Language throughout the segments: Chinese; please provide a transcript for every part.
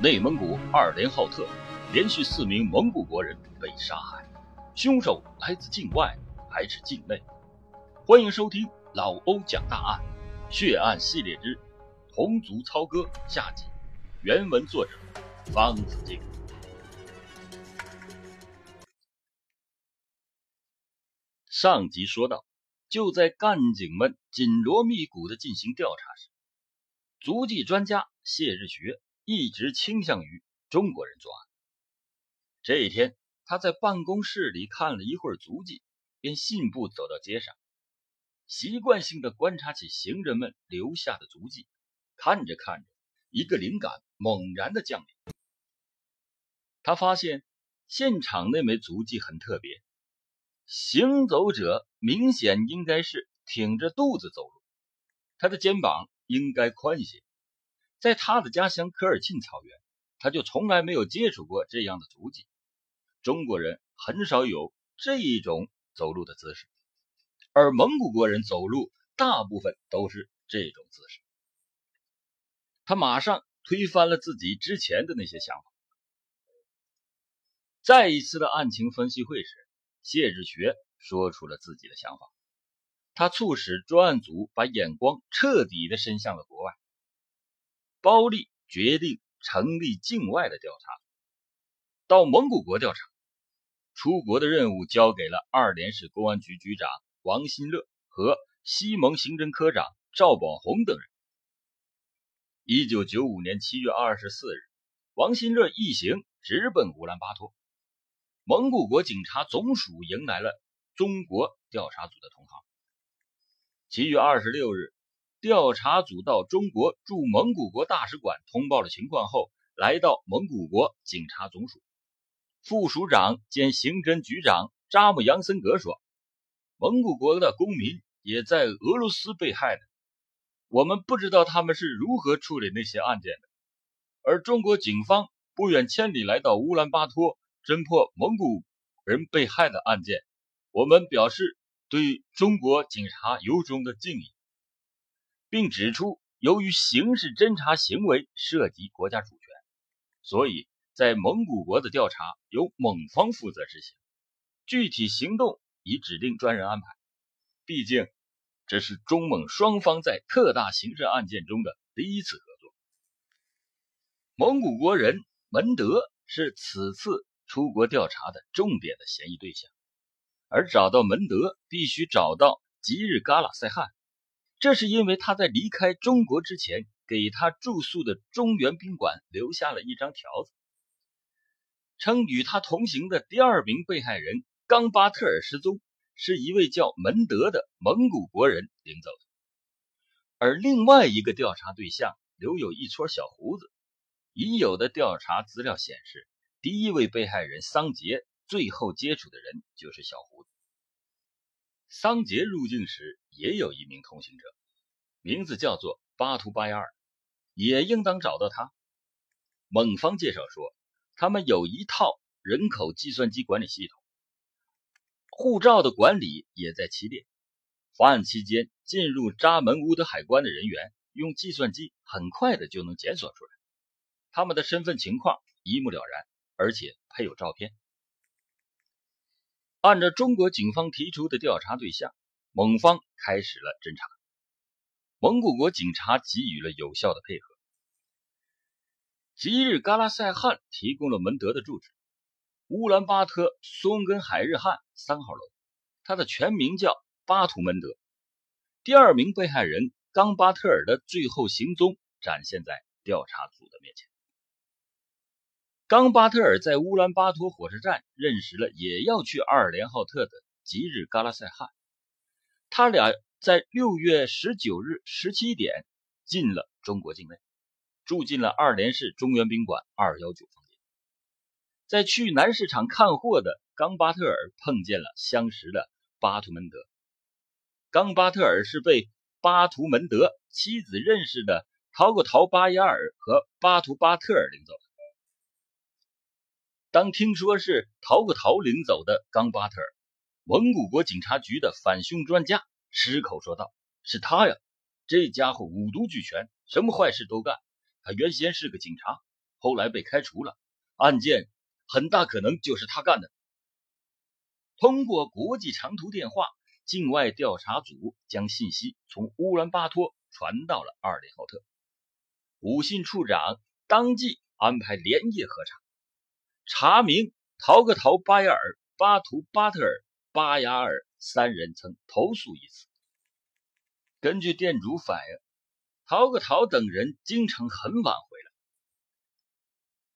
内蒙古二连浩特连续四名蒙古国人被杀害，凶手来自境外还是境内？欢迎收听老欧讲大案，血案系列之同族操戈下集。原文作者方子敬。上集说到，就在干警们紧锣密鼓的进行调查时，足迹专家谢日学。一直倾向于中国人作案。这一天，他在办公室里看了一会儿足迹，便信步走到街上，习惯性的观察起行人们留下的足迹。看着看着，一个灵感猛然的降临。他发现现场那枚足迹很特别，行走者明显应该是挺着肚子走路，他的肩膀应该宽些。在他的家乡科尔沁草原，他就从来没有接触过这样的足迹。中国人很少有这一种走路的姿势，而蒙古国人走路大部分都是这种姿势。他马上推翻了自己之前的那些想法。再一次的案情分析会时，谢志学说出了自己的想法。他促使专案组把眼光彻底的伸向了国外。包利决定成立境外的调查，到蒙古国调查。出国的任务交给了二连市公安局局长王新乐和西蒙刑侦科长赵宝红等人。一九九五年七月二十四日，王新乐一行直奔乌兰巴托。蒙古国警察总署迎来了中国调查组的同行。七月二十六日。调查组到中国驻蒙古国大使馆通报了情况后，来到蒙古国警察总署。副署长兼刑侦局长扎木杨森格说：“蒙古国的公民也在俄罗斯被害的，我们不知道他们是如何处理那些案件的。而中国警方不远千里来到乌兰巴托侦破蒙古人被害的案件，我们表示对中国警察由衷的敬意。”并指出，由于刑事侦查行为涉及国家主权，所以在蒙古国的调查由蒙方负责执行，具体行动已指定专人安排。毕竟，这是中蒙双方在特大刑事案件中的第一次合作。蒙古国人门德是此次出国调查的重点的嫌疑对象，而找到门德，必须找到吉日嘎拉赛汗。这是因为他在离开中国之前，给他住宿的中原宾馆留下了一张条子，称与他同行的第二名被害人冈巴特尔失踪，是一位叫门德的蒙古国人领走的。而另外一个调查对象留有一撮小胡子，已有的调查资料显示，第一位被害人桑杰最后接触的人就是小胡子。桑杰入境时也有一名同行者，名字叫做巴图巴亚尔，也应当找到他。蒙方介绍说，他们有一套人口计算机管理系统，护照的管理也在其列。法案期间进入扎门乌德海关的人员，用计算机很快的就能检索出来，他们的身份情况一目了然，而且配有照片。按照中国警方提出的调查对象，蒙方开始了侦查。蒙古国警察给予了有效的配合。吉日嘎拉赛汗提供了门德的住址：乌兰巴托松根海日汗三号楼。他的全名叫巴图门德。第二名被害人冈巴特尔的最后行踪展现在调查组的面前。冈巴特尔在乌兰巴托火车站认识了也要去二连浩特的吉日嘎拉赛汗，他俩在六月十九日十七点进了中国境内，住进了二连市中原宾馆二幺九房间。在去南市场看货的冈巴特尔碰见了相识的巴图门德。冈巴特尔是被巴图门德妻子认识的陶古陶巴亚尔和巴图巴特尔领走的。当听说是陶克陶领走的冈巴特尔，蒙古国警察局的反凶专家失口说道：“是他呀，这家伙五毒俱全，什么坏事都干。他原先是个警察，后来被开除了，案件很大可能就是他干的。通过国际长途电话，境外调查组将信息从乌兰巴托传到了二连浩特。武信处长当即安排连夜核查，查明陶格陶巴亚尔、巴图巴特尔、巴雅尔三人曾投诉一次。根据店主反映，陶格陶等人经常很晚回来。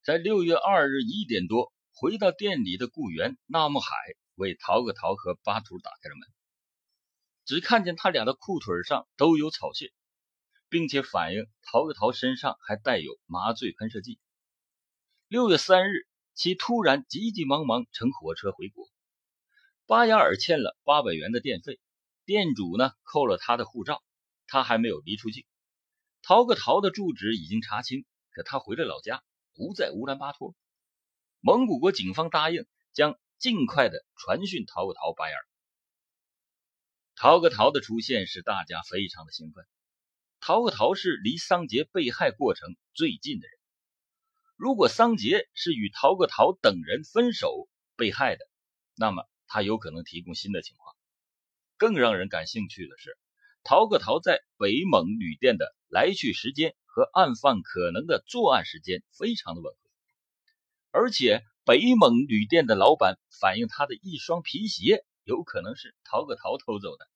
在六月二日一点多回到店里的雇员纳木海为陶格陶和巴图打开了门，只看见他俩的裤腿上都有草屑。并且反映陶格陶身上还带有麻醉喷射剂。六月三日，其突然急急忙忙乘火车回国。巴雅尔欠了八百元的电费，店主呢扣了他的护照，他还没有离出境。陶格陶的住址已经查清，可他回了老家，不在乌兰巴托。蒙古国警方答应将尽快的传讯陶格陶巴雅尔。陶格陶的出现使大家非常的兴奋。陶格陶是离桑杰被害过程最近的人。如果桑杰是与陶格陶等人分手被害的，那么他有可能提供新的情况。更让人感兴趣的是，陶格陶在北蒙旅店的来去时间和案犯可能的作案时间非常的吻合，而且北蒙旅店的老板反映他的一双皮鞋有可能是陶格陶偷走的。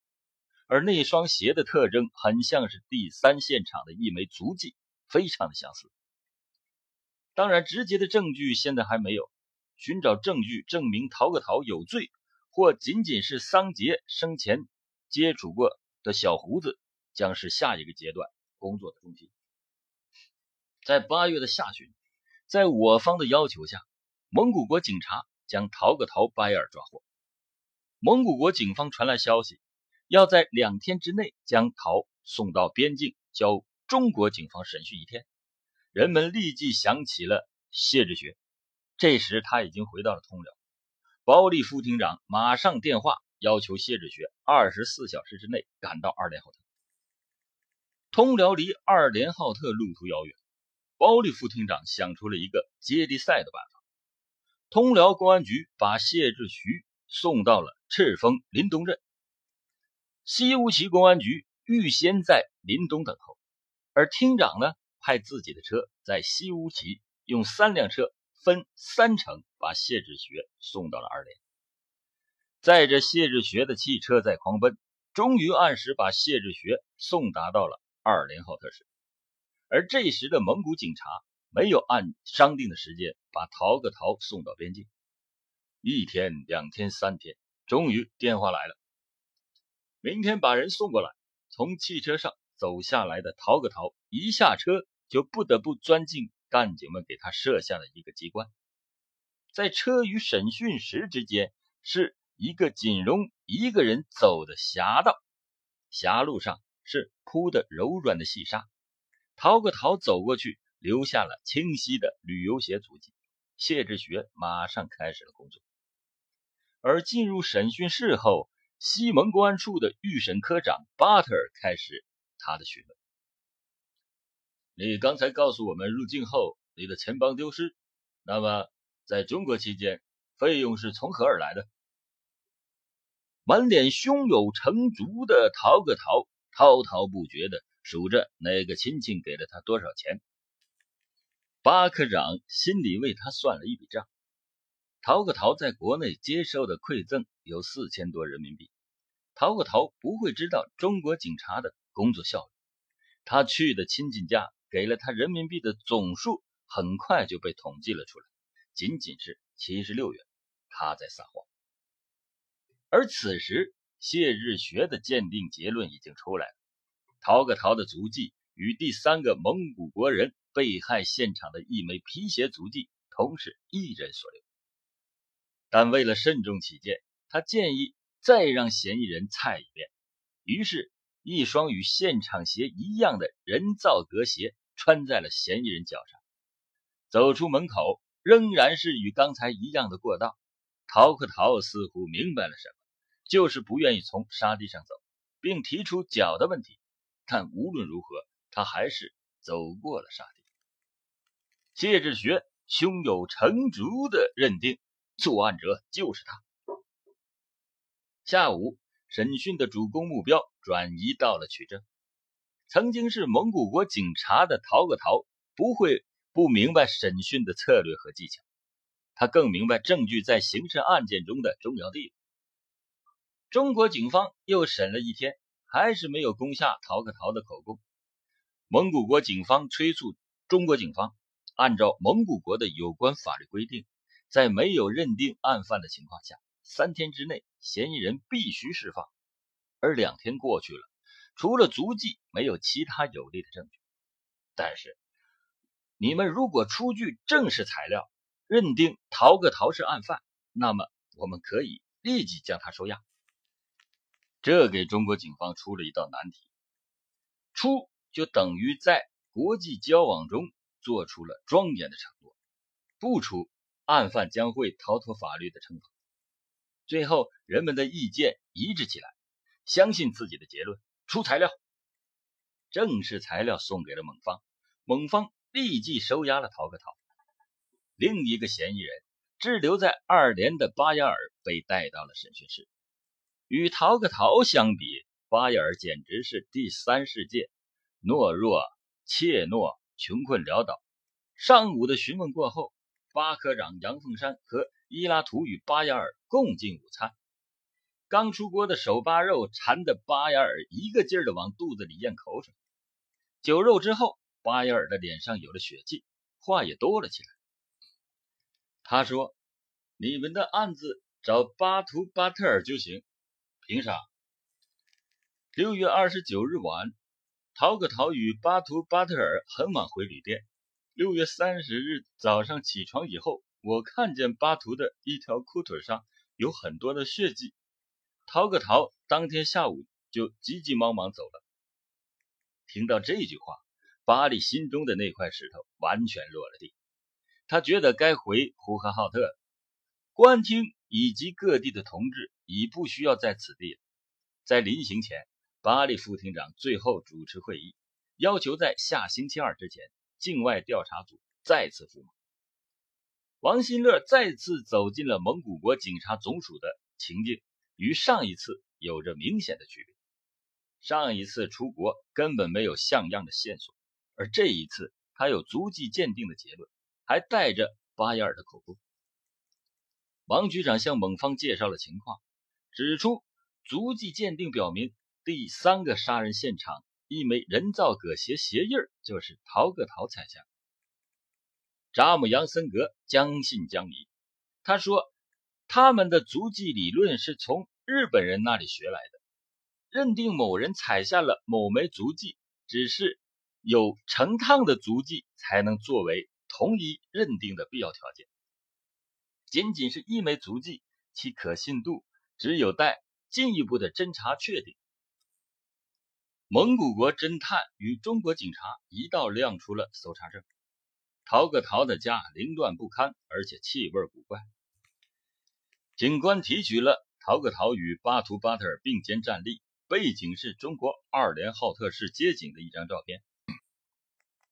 而那双鞋的特征很像是第三现场的一枚足迹，非常的相似。当然，直接的证据现在还没有。寻找证据证明陶个陶有罪，或仅仅是桑杰生前接触过的小胡子，将是下一个阶段工作的中心。在八月的下旬，在我方的要求下，蒙古国警察将陶个陶巴尔抓获。蒙古国警方传来消息。要在两天之内将陶送到边境，交中国警方审讯一天。人们立即想起了谢志学。这时他已经回到了通辽。包利副厅长马上电话要求谢志学二十四小时之内赶到二连浩特。通辽离二连浩特路途遥远，包利副厅长想出了一个接力赛的办法。通辽公安局把谢志徐送到了赤峰林东镇。西乌旗公安局预先在林东等候，而厅长呢，派自己的车在西乌旗，用三辆车分三程把谢志学送到了二连。载着谢志学的汽车在狂奔，终于按时把谢志学送达到了二连浩特市。而这时的蒙古警察没有按商定的时间把陶个陶送到边境。一天、两天、三天，终于电话来了。明天把人送过来。从汽车上走下来的陶个陶一下车就不得不钻进干警们给他设下的一个机关，在车与审讯室之间是一个仅容一个人走的狭道，狭路上是铺的柔软的细沙。逃个逃走过去，留下了清晰的旅游鞋足迹。谢志学马上开始了工作，而进入审讯室后。西蒙公安处的预审科长巴特尔开始他的询问：“你刚才告诉我们，入境后你的钱包丢失，那么在中国期间，费用是从何而来的？”满脸胸有成竹的陶个陶滔滔不绝的数着哪个亲戚给了他多少钱。巴科长心里为他算了一笔账。陶个陶在国内接受的馈赠有四千多人民币。陶个陶不会知道中国警察的工作效率。他去的亲戚家给了他人民币的总数很快就被统计了出来，仅仅是七十六元。他在撒谎。而此时，谢日学的鉴定结论已经出来了：陶个陶的足迹与第三个蒙古国人被害现场的一枚皮鞋足迹同是一人所留。但为了慎重起见，他建议再让嫌疑人猜一遍。于是，一双与现场鞋一样的人造革鞋穿在了嫌疑人脚上。走出门口，仍然是与刚才一样的过道。陶克陶似乎明白了什么，就是不愿意从沙地上走，并提出脚的问题。但无论如何，他还是走过了沙地。谢志学胸有成竹的认定作案者就是他。下午，审讯的主攻目标转移到了取证。曾经是蒙古国警察的陶个陶不会不明白审讯的策略和技巧，他更明白证据在刑事案件中的重要地位。中国警方又审了一天，还是没有攻下陶个陶的口供。蒙古国警方催促中国警方按照蒙古国的有关法律规定，在没有认定案犯的情况下，三天之内嫌疑人必须释放。而两天过去了。除了足迹，没有其他有力的证据。但是，你们如果出具正式材料，认定陶个陶是案犯，那么我们可以立即将他收押。这给中国警方出了一道难题：出就等于在国际交往中做出了庄严的承诺；不出，案犯将会逃脱法律的惩罚。最后，人们的意见一致起来，相信自己的结论。出材料，正式材料送给了蒙方，蒙方立即收押了陶克陶。另一个嫌疑人滞留在二连的巴雅尔被带到了审讯室。与陶克陶相比，巴雅尔简直是第三世界，懦弱、怯懦、穷困潦倒。上午的询问过后，巴科长杨凤山和伊拉图与巴雅尔共进午餐。刚出锅的手扒肉馋得巴雅尔一个劲儿的往肚子里咽口水。酒肉之后，巴雅尔的脸上有了血气，话也多了起来。他说：“你们的案子找巴图巴特尔就行，凭啥？”六月二十九日晚，陶克陶与巴图巴特尔很晚回旅店。六月三十日早上起床以后，我看见巴图的一条裤腿上有很多的血迹。陶个陶当天下午就急急忙忙走了。听到这句话，巴里心中的那块石头完全落了地。他觉得该回呼和浩特了。官厅以及各地的同志已不需要在此地了。在临行前，巴里副厅长最后主持会议，要求在下星期二之前，境外调查组再次赴蒙。王新乐再次走进了蒙古国警察总署的情境。与上一次有着明显的区别。上一次出国根本没有像样的线索，而这一次他有足迹鉴定的结论，还带着巴雅尔的口供。王局长向蒙方介绍了情况，指出足迹鉴定表明，第三个杀人现场一枚人造革鞋鞋印就是陶个陶踩下。扎姆杨森格将信将疑，他说。他们的足迹理论是从日本人那里学来的，认定某人踩下了某枚足迹，只是有成趟的足迹才能作为同一认定的必要条件。仅仅是一枚足迹，其可信度只有待进一步的侦查确定。蒙古国侦探与中国警察一道亮出了搜查证，陶个陶的家凌乱不堪，而且气味古怪。警官提取了陶格陶与巴图巴特尔并肩站立，背景是中国二连浩特市街景的一张照片。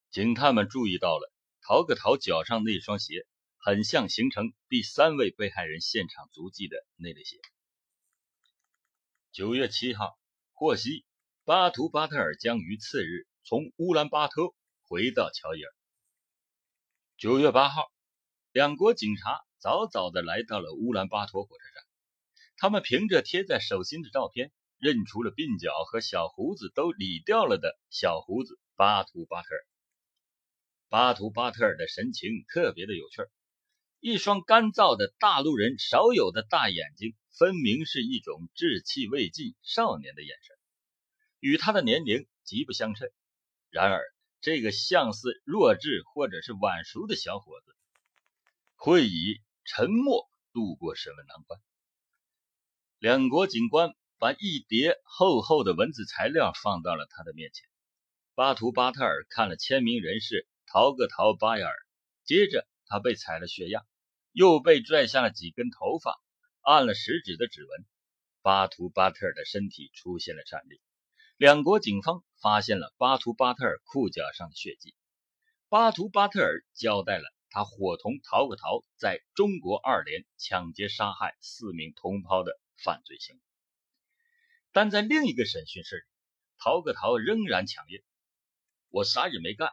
警探们注意到了陶格陶脚上那双鞋，很像形成第三位被害人现场足迹的那类鞋。九月七号，获悉巴图巴特尔将于次日从乌兰巴托回到乔伊尔。九月八号，两国警察。早早的来到了乌兰巴托火车站，他们凭着贴在手心的照片，认出了鬓角和小胡子都理掉了的小胡子巴图巴特尔。巴图巴特尔的神情特别的有趣，一双干燥的大陆人少有的大眼睛，分明是一种稚气未尽少年的眼神，与他的年龄极不相称。然而，这个像似弱智或者是晚熟的小伙子，会以。沉默度过审问难关。两国警官把一叠厚厚的文字材料放到了他的面前。巴图巴特尔看了签名人士陶个陶巴雅尔，接着他被采了血样，又被拽下了几根头发，按了食指的指纹。巴图巴特尔的身体出现了颤栗。两国警方发现了巴图巴特尔裤脚上的血迹。巴图巴特尔交代了他伙同陶克陶在中国二连抢劫杀害四名同胞的犯罪行为，但在另一个审讯室里，陶克陶仍然强硬：“我啥也没干。”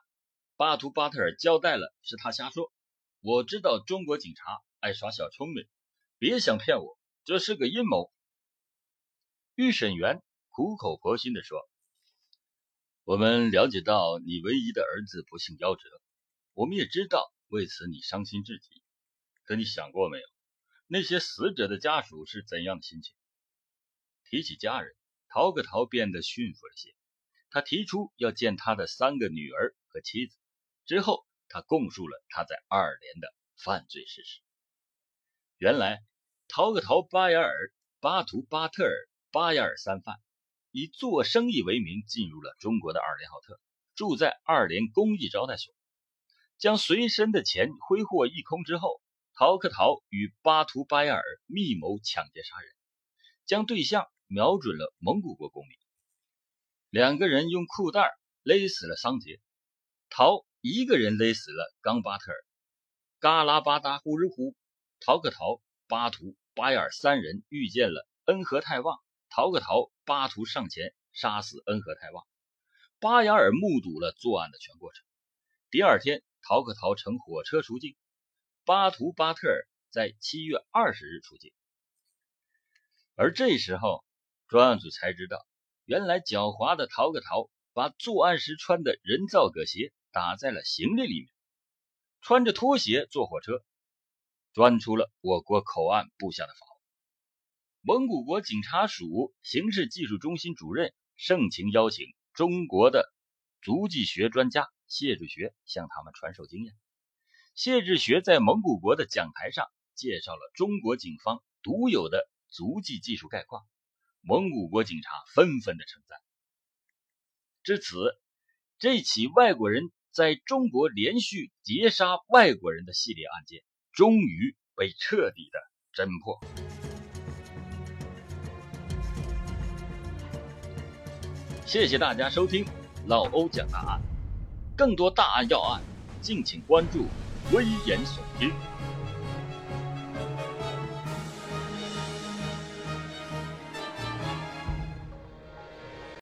巴图巴特尔交代了，是他瞎说。我知道中国警察爱耍小聪明，别想骗我，这是个阴谋。预审员苦口婆心地说：“我们了解到你唯一的儿子不幸夭折，我们也知道为此你伤心至极。可你想过没有，那些死者的家属是怎样的心情？”提起家人，陶个陶变得驯服了些。他提出要见他的三个女儿和妻子，之后。他供述了他在二连的犯罪事实。原来，陶克陶巴雅尔、巴图巴特尔、巴雅尔三犯以做生意为名进入了中国的二连浩特，住在二连公益招待所，将随身的钱挥霍一空之后，陶克陶与巴图巴雅尔密谋抢劫杀人，将对象瞄准了蒙古国公民。两个人用裤带勒死了桑杰，陶。一个人勒死了冈巴特尔、嘎拉巴达呼日呼、陶克陶、巴图、巴雅尔三人遇见了恩和泰旺，陶克陶、巴图上前杀死恩和泰旺，巴雅尔目睹了作案的全过程。第二天，陶克陶乘火车出境，巴图巴特尔在七月二十日出境。而这时候，专案组才知道，原来狡猾的陶克陶把作案时穿的人造革鞋。打在了行李里面，穿着拖鞋坐火车，钻出了我国口岸布下的法。蒙古国警察署刑事技术中心主任盛情邀请中国的足迹学专家谢志学向他们传授经验。谢志学在蒙古国的讲台上介绍了中国警方独有的足迹技术概况，蒙古国警察纷纷的称赞。至此，这起外国人。在中国连续劫杀外国人的系列案件，终于被彻底的侦破。谢谢大家收听老欧讲大案，更多大案要案，敬请关注《危言耸听》。